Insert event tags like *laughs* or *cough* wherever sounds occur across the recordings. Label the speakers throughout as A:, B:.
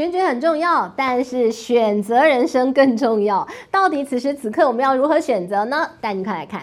A: 选举很重要，但是选择人生更重要。到底此时此刻我们要如何选择呢？带你快来看。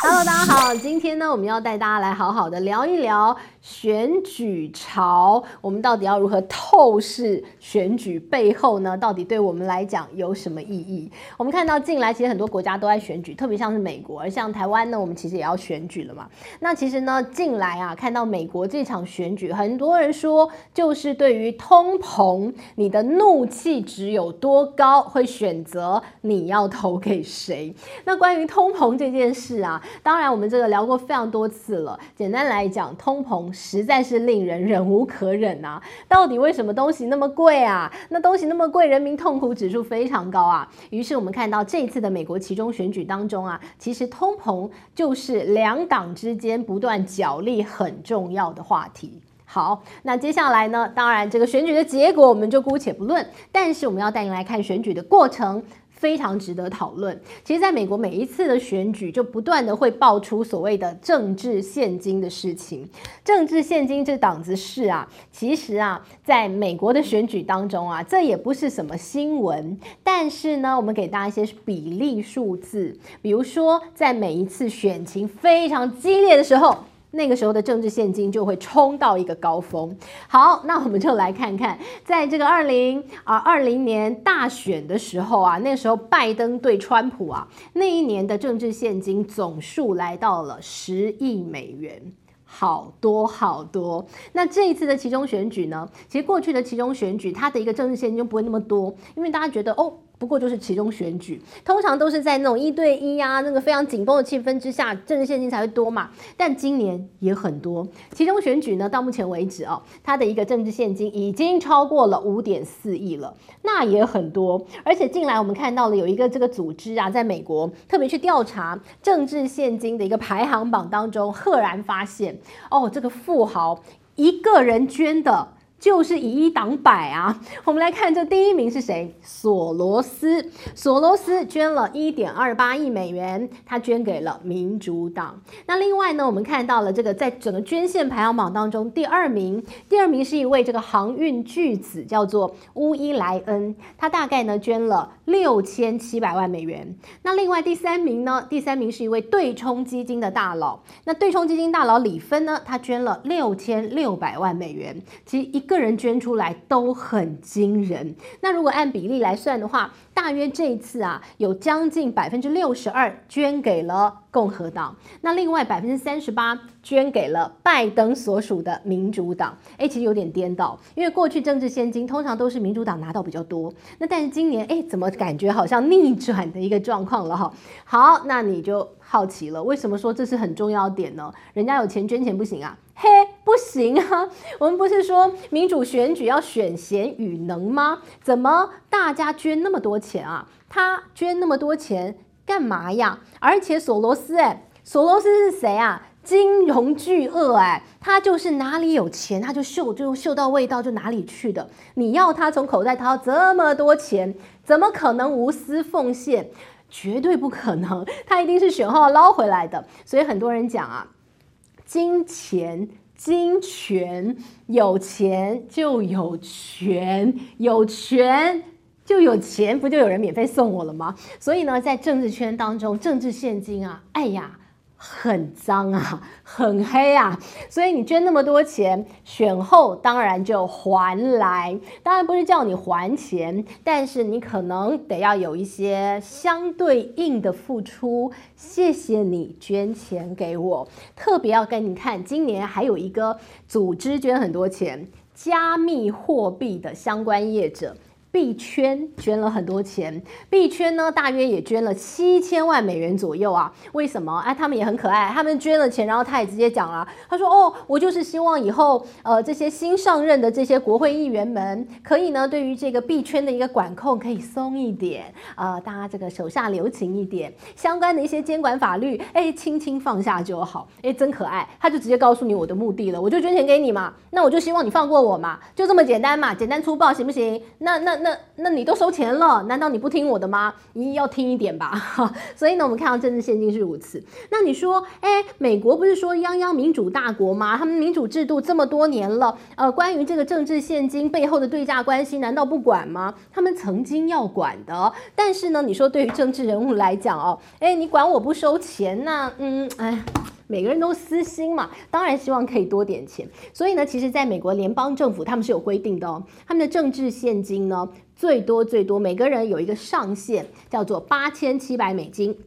A: Hello，大好，今天呢，我们要带大家来好好的聊一聊选举潮，我们到底要如何透视选举背后呢？到底对我们来讲有什么意义？我们看到近来其实很多国家都在选举，特别像是美国，而像台湾呢，我们其实也要选举了嘛。那其实呢，近来啊，看到美国这场选举，很多人说就是对于通膨，你的怒气值有多高，会选择你要投给谁。那关于通膨这件事啊。当然，我们这个聊过非常多次了。简单来讲，通膨实在是令人忍无可忍啊！到底为什么东西那么贵啊？那东西那么贵，人民痛苦指数非常高啊！于是我们看到这一次的美国期中选举当中啊，其实通膨就是两党之间不断角力很重要的话题。好，那接下来呢？当然，这个选举的结果我们就姑且不论，但是我们要带您来看选举的过程。非常值得讨论。其实，在美国每一次的选举，就不断的会爆出所谓的政治献金的事情。政治献金这档子事啊，其实啊，在美国的选举当中啊，这也不是什么新闻。但是呢，我们给大家一些比例数字，比如说，在每一次选情非常激烈的时候。那个时候的政治现金就会冲到一个高峰。好，那我们就来看看，在这个二零啊二零年大选的时候啊，那时候拜登对川普啊，那一年的政治现金总数来到了十亿美元，好多好多。那这一次的其中选举呢，其实过去的其中选举，它的一个政治现金就不会那么多，因为大家觉得哦。不过就是其中选举，通常都是在那种一对一啊，那个非常紧绷的气氛之下，政治献金才会多嘛。但今年也很多，其中选举呢，到目前为止啊，它的一个政治献金已经超过了五点四亿了，那也很多。而且近来我们看到了有一个这个组织啊，在美国特别去调查政治献金的一个排行榜当中，赫然发现哦，这个富豪一个人捐的。就是以一挡百啊！我们来看这第一名是谁？索罗斯。索罗斯捐了一点二八亿美元，他捐给了民主党。那另外呢，我们看到了这个在整个捐献排行榜当中，第二名，第二名是一位这个航运巨子，叫做乌伊莱恩，他大概呢捐了六千七百万美元。那另外第三名呢？第三名是一位对冲基金的大佬。那对冲基金大佬李芬呢，他捐了六千六百万美元。其一个人捐出来都很惊人。那如果按比例来算的话，大约这一次啊，有将近百分之六十二捐给了共和党，那另外百分之三十八捐给了拜登所属的民主党。诶，其实有点颠倒，因为过去政治献金通常都是民主党拿到比较多。那但是今年，诶，怎么感觉好像逆转的一个状况了哈？好，那你就好奇了，为什么说这是很重要点呢？人家有钱捐钱不行啊？嘿，不行啊！*laughs* 我们不是说民主选举要选贤与能吗？怎么大家捐那么多钱啊？他捐那么多钱干嘛呀？而且索罗斯，诶，索罗斯是谁啊？金融巨鳄，诶，他就是哪里有钱他就嗅，就嗅到味道就哪里去的。你要他从口袋掏这么多钱，怎么可能无私奉献？绝对不可能，他一定是选后捞回来的。所以很多人讲啊。金钱、金权，有钱就有权，有权就有钱，不就有人免费送我了吗？所以呢，在政治圈当中，政治现金啊，哎呀。很脏啊，*laughs* 很黑啊，所以你捐那么多钱，选后当然就还来。当然不是叫你还钱，但是你可能得要有一些相对应的付出。谢谢你捐钱给我，特别要跟你看，今年还有一个组织捐很多钱，加密货币的相关业者。币圈捐了很多钱，币圈呢大约也捐了七千万美元左右啊。为什么？哎，他们也很可爱，他们捐了钱，然后他也直接讲了，他说：“哦，我就是希望以后呃这些新上任的这些国会议员们，可以呢对于这个币圈的一个管控可以松一点、呃，大家这个手下留情一点，相关的一些监管法律，哎，轻轻放下就好。哎，真可爱，他就直接告诉你我的目的了，我就捐钱给你嘛，那我就希望你放过我嘛，就这么简单嘛，简单粗暴行不行？那那。那那你都收钱了，难道你不听我的吗？你要听一点吧。*laughs* 所以呢，我们看到政治现金是如此。那你说，哎，美国不是说泱泱民主大国吗？他们民主制度这么多年了，呃，关于这个政治现金背后的对价关系，难道不管吗？他们曾经要管的。但是呢，你说对于政治人物来讲哦，哎，你管我不收钱，那嗯，哎。每个人都私心嘛，当然希望可以多点钱。所以呢，其实在美国联邦政府他们是有规定的哦，他们的政治现金呢，最多最多每个人有一个上限，叫做八千七百美金。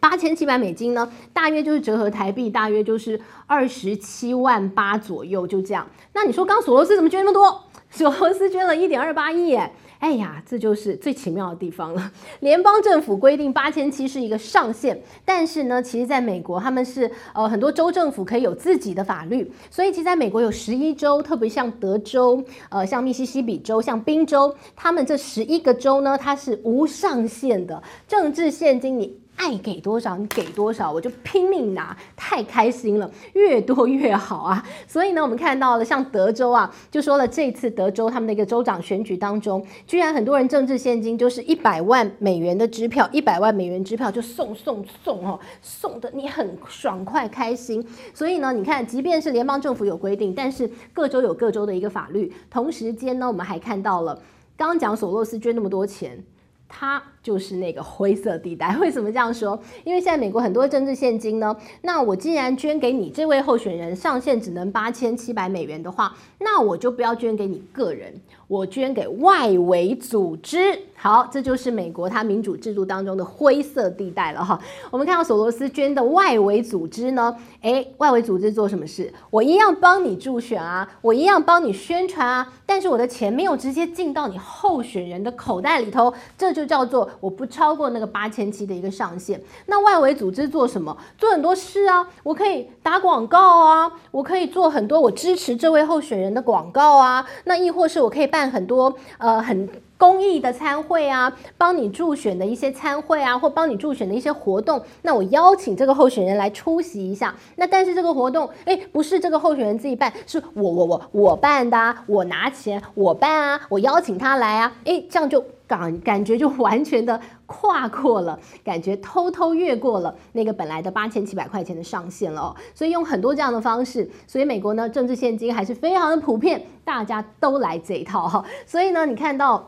A: 八千七百美金呢，大约就是折合台币，大约就是二十七万八左右，就这样。那你说刚索罗斯怎么捐那么多？索罗斯捐了一点二八亿耶。哎呀，这就是最奇妙的地方了。*laughs* 联邦政府规定八千七是一个上限，但是呢，其实在美国他们是呃很多州政府可以有自己的法律，所以其实在美国有十一州，特别像德州、呃像密西西比州、像宾州，他们这十一个州呢，它是无上限的政治现金你。爱给多少你给多少，我就拼命拿，太开心了，越多越好啊！所以呢，我们看到了像德州啊，就说了这次德州他们的一个州长选举当中，居然很多人政治献金就是一百万美元的支票，一百万美元支票就送送送哦，送的你很爽快开心。所以呢，你看，即便是联邦政府有规定，但是各州有各州的一个法律。同时间呢，我们还看到了刚刚讲索罗斯捐那么多钱，他。就是那个灰色地带，为什么这样说？因为现在美国很多政治现金呢，那我既然捐给你这位候选人，上限只能八千七百美元的话，那我就不要捐给你个人，我捐给外围组织。好，这就是美国它民主制度当中的灰色地带了哈。我们看到索罗斯捐的外围组织呢，诶，外围组织做什么事？我一样帮你助选啊，我一样帮你宣传啊，但是我的钱没有直接进到你候选人的口袋里头，这就叫做。我不超过那个八千七的一个上限。那外围组织做什么？做很多事啊，我可以打广告啊，我可以做很多我支持这位候选人的广告啊。那亦或是我可以办很多呃很公益的餐会啊，帮你助选的一些餐会啊，或帮你助选的一些活动。那我邀请这个候选人来出席一下。那但是这个活动，诶，不是这个候选人自己办，是我我我我办的啊，我拿钱我办啊，我邀请他来啊，诶，这样就。感感觉就完全的跨过了，感觉偷偷越过了那个本来的八千七百块钱的上限了哦。所以用很多这样的方式，所以美国呢政治献金还是非常的普遍，大家都来这一套哈。所以呢，你看到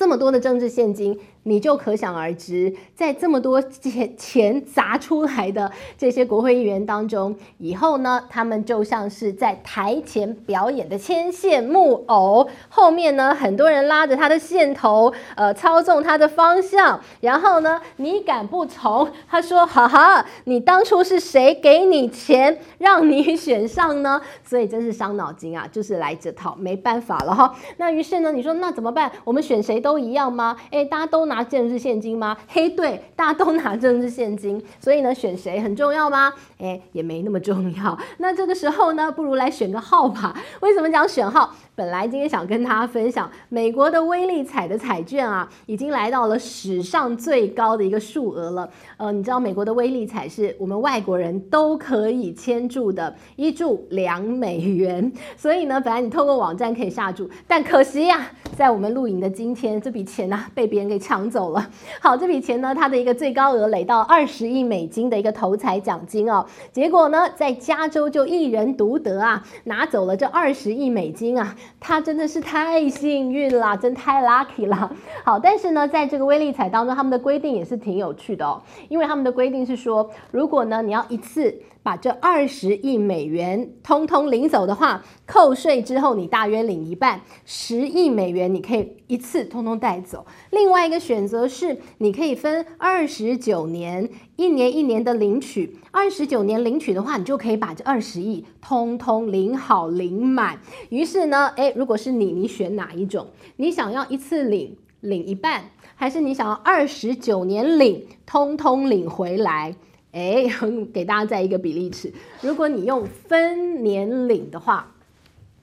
A: 这么多的政治现金。你就可想而知，在这么多钱钱砸出来的这些国会议员当中，以后呢，他们就像是在台前表演的牵线木偶，后面呢，很多人拉着他的线头，呃，操纵他的方向，然后呢，你敢不从？他说：“哈哈，你当初是谁给你钱让你选上呢？” *laughs* 所以真是伤脑筋啊，就是来这套，没办法了哈。那于是呢，你说那怎么办？我们选谁都一样吗？诶，大家都。拿政治现金吗？黑队，大家都拿政治现金，所以呢，选谁很重要吗？诶，也没那么重要。那这个时候呢，不如来选个号吧。为什么讲选号？本来今天想跟大家分享，美国的威力彩的彩券啊，已经来到了史上最高的一个数额了。呃，你知道美国的威力彩是我们外国人都可以签注的，一注两美元。所以呢，本来你透过网站可以下注，但可惜呀、在我们录影的今天，这笔钱呢、被别人给抢抢走了。*laughs* 好，这笔钱呢，它的一个最高额累到二十亿美金的一个头彩奖金哦。结果呢，在加州就一人独得啊，拿走了这二十亿美金啊。他真的是太幸运了，真太 lucky 了。*laughs* 好，但是呢，在这个威力彩当中，他们的规定也是挺有趣的哦。因为他们的规定是说，如果呢你要一次把这二十亿美元通通领走的话，扣税之后你大约领一半，十亿美元你可以一次通通带走。另外一个选择是，你可以分二十九年。一年一年的领取，二十九年领取的话，你就可以把这二十亿通通领好领满。于是呢，诶，如果是你，你选哪一种？你想要一次领领一半，还是你想要二十九年领通通领回来？哎，*laughs* 给大家再一个比例尺，如果你用分年领的话。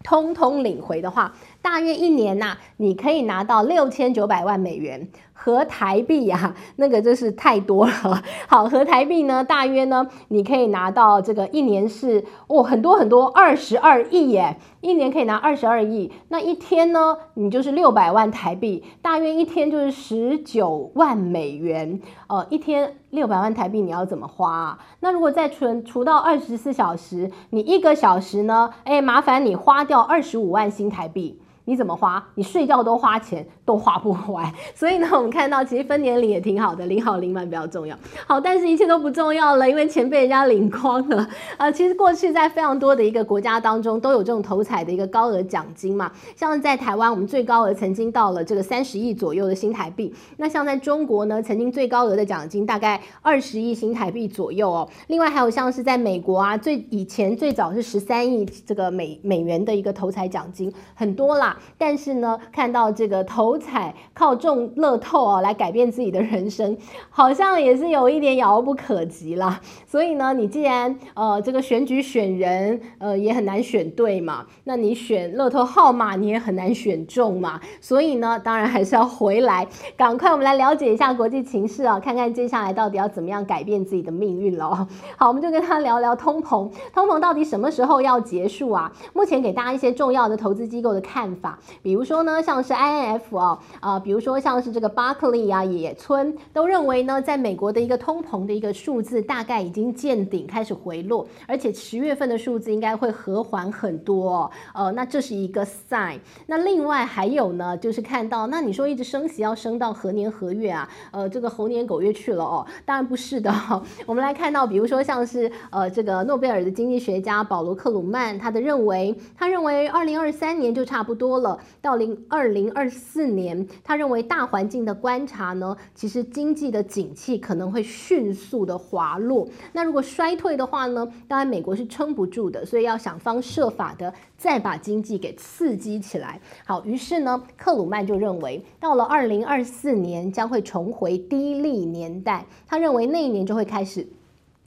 A: 通通领回的话，大约一年呐、你可以拿到六千九百万美元。合台币呀、*laughs* 那个真是太多了。*laughs* 好，合台币呢，大约呢，你可以拿到这个一年是哦，很多很多，二十二亿耶，一年可以拿二十二亿。那一天呢，你就是六百万台币，大约一天就是十九万美元。呃，一天六百万台币，你要怎么花啊？那如果再除除到二十四小时，你一个小时呢？哎，麻烦你花掉二十五万新台币。你怎么花？你睡觉都花钱，都花不完。*laughs* 所以呢，我们看到其实分年龄也挺好的，领好领满比较重要。好，但是一切都不重要了，因为钱被人家领光了。*laughs* 呃，其实过去在非常多的一个国家当中，都有这种头彩的一个高额奖金嘛。像在台湾，我们最高额曾经到了这个三十亿左右的新台币。那像在中国呢，曾经最高额的奖金大概二十亿新台币左右哦。另外还有像是在美国啊，最以前最早是十三亿这个美美元的一个头彩奖金，很多啦。但是呢，看到这个头彩靠中乐透啊来改变自己的人生，好像也是有一点遥不可及了。*laughs* 所以呢，你既然呃这个选举选人呃也很难选对嘛，那你选乐透号码你也很难选中嘛。所以呢，当然还是要回来，赶快我们来了解一下国际情势啊，看看接下来到底要怎么样改变自己的命运了。*laughs* 好，我们就跟他聊聊通膨，通膨到底什么时候要结束啊？目前给大家一些重要的投资机构的看法。比如说呢，像是 INF 啊，啊，比如说像是这个巴克利啊、野村都认为呢，在美国的一个通膨的一个数字大概已经见顶，开始回落，而且十月份的数字应该会和缓很多哦。呃，那这是一个 sign。那另外还有呢，就是看到，那你说一直升息要升到何年何月啊？呃，这个猴年狗月去了哦？当然不是的。*laughs* 我们来看到，比如说像是呃这个诺贝尔的经济学家保罗克鲁曼，他的认为，他认为二零二三年就差不多了。到零二零二四年，他认为大环境的观察呢，其实经济的景气可能会迅速的滑落。那如果衰退的话呢，当然美国是撑不住的，所以要想方设法的再把经济给刺激起来。好，于是呢，克鲁曼就认为，到了二零二四年将会重回低利年代。他认为那一年就会开始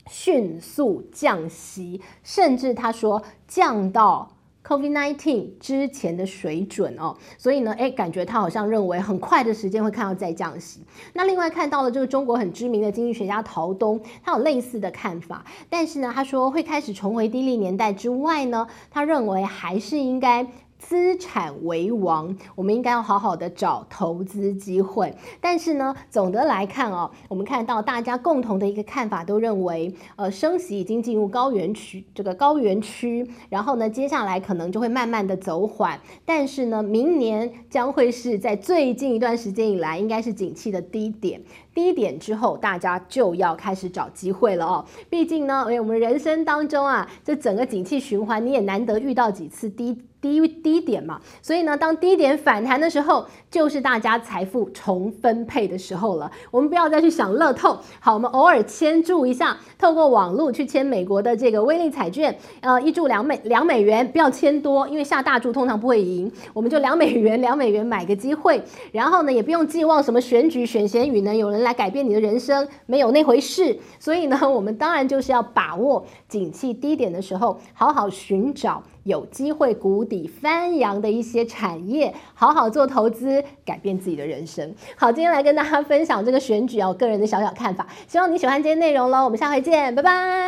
A: 迅速降息，甚至他说降到。COVID-19 之前的水准哦，所以呢，诶，感觉他好像认为很快的时间会看到再降息。那另外看到了这个中国很知名的经济学家陶东，他有类似的看法，但是呢，他说会开始重回低利年代之外呢，他认为还是应该。资产为王，我们应该要好好的找投资机会。但是呢，总的来看哦，我们看到大家共同的一个看法都认为，呃，升息已经进入高原区，这个高原区，然后呢，接下来可能就会慢慢的走缓。但是呢，明年将会是在最近一段时间以来，应该是景气的低点。低点之后，大家就要开始找机会了哦。毕竟呢，哎，我们人生当中啊，这整个景气循环，你也难得遇到几次低。低低点嘛，所以呢，当低点反弹的时候，就是大家财富重分配的时候了。我们不要再去想乐透，好，我们偶尔签注一下，透过网络去签美国的这个威力彩券，呃，一注两美两美元，不要签多，因为下大注通常不会赢，我们就两美元两美元买个机会，然后呢，也不用寄望什么选举选贤与能有人来改变你的人生，没有那回事。所以呢，我们当然就是要把握景气低点的时候，好好寻找。有机会谷底翻扬的一些产业，好好做投资，改变自己的人生。好，今天来跟大家分享这个选举啊，我个人的小小看法。希望你喜欢今天内容喽，我们下回见，拜拜。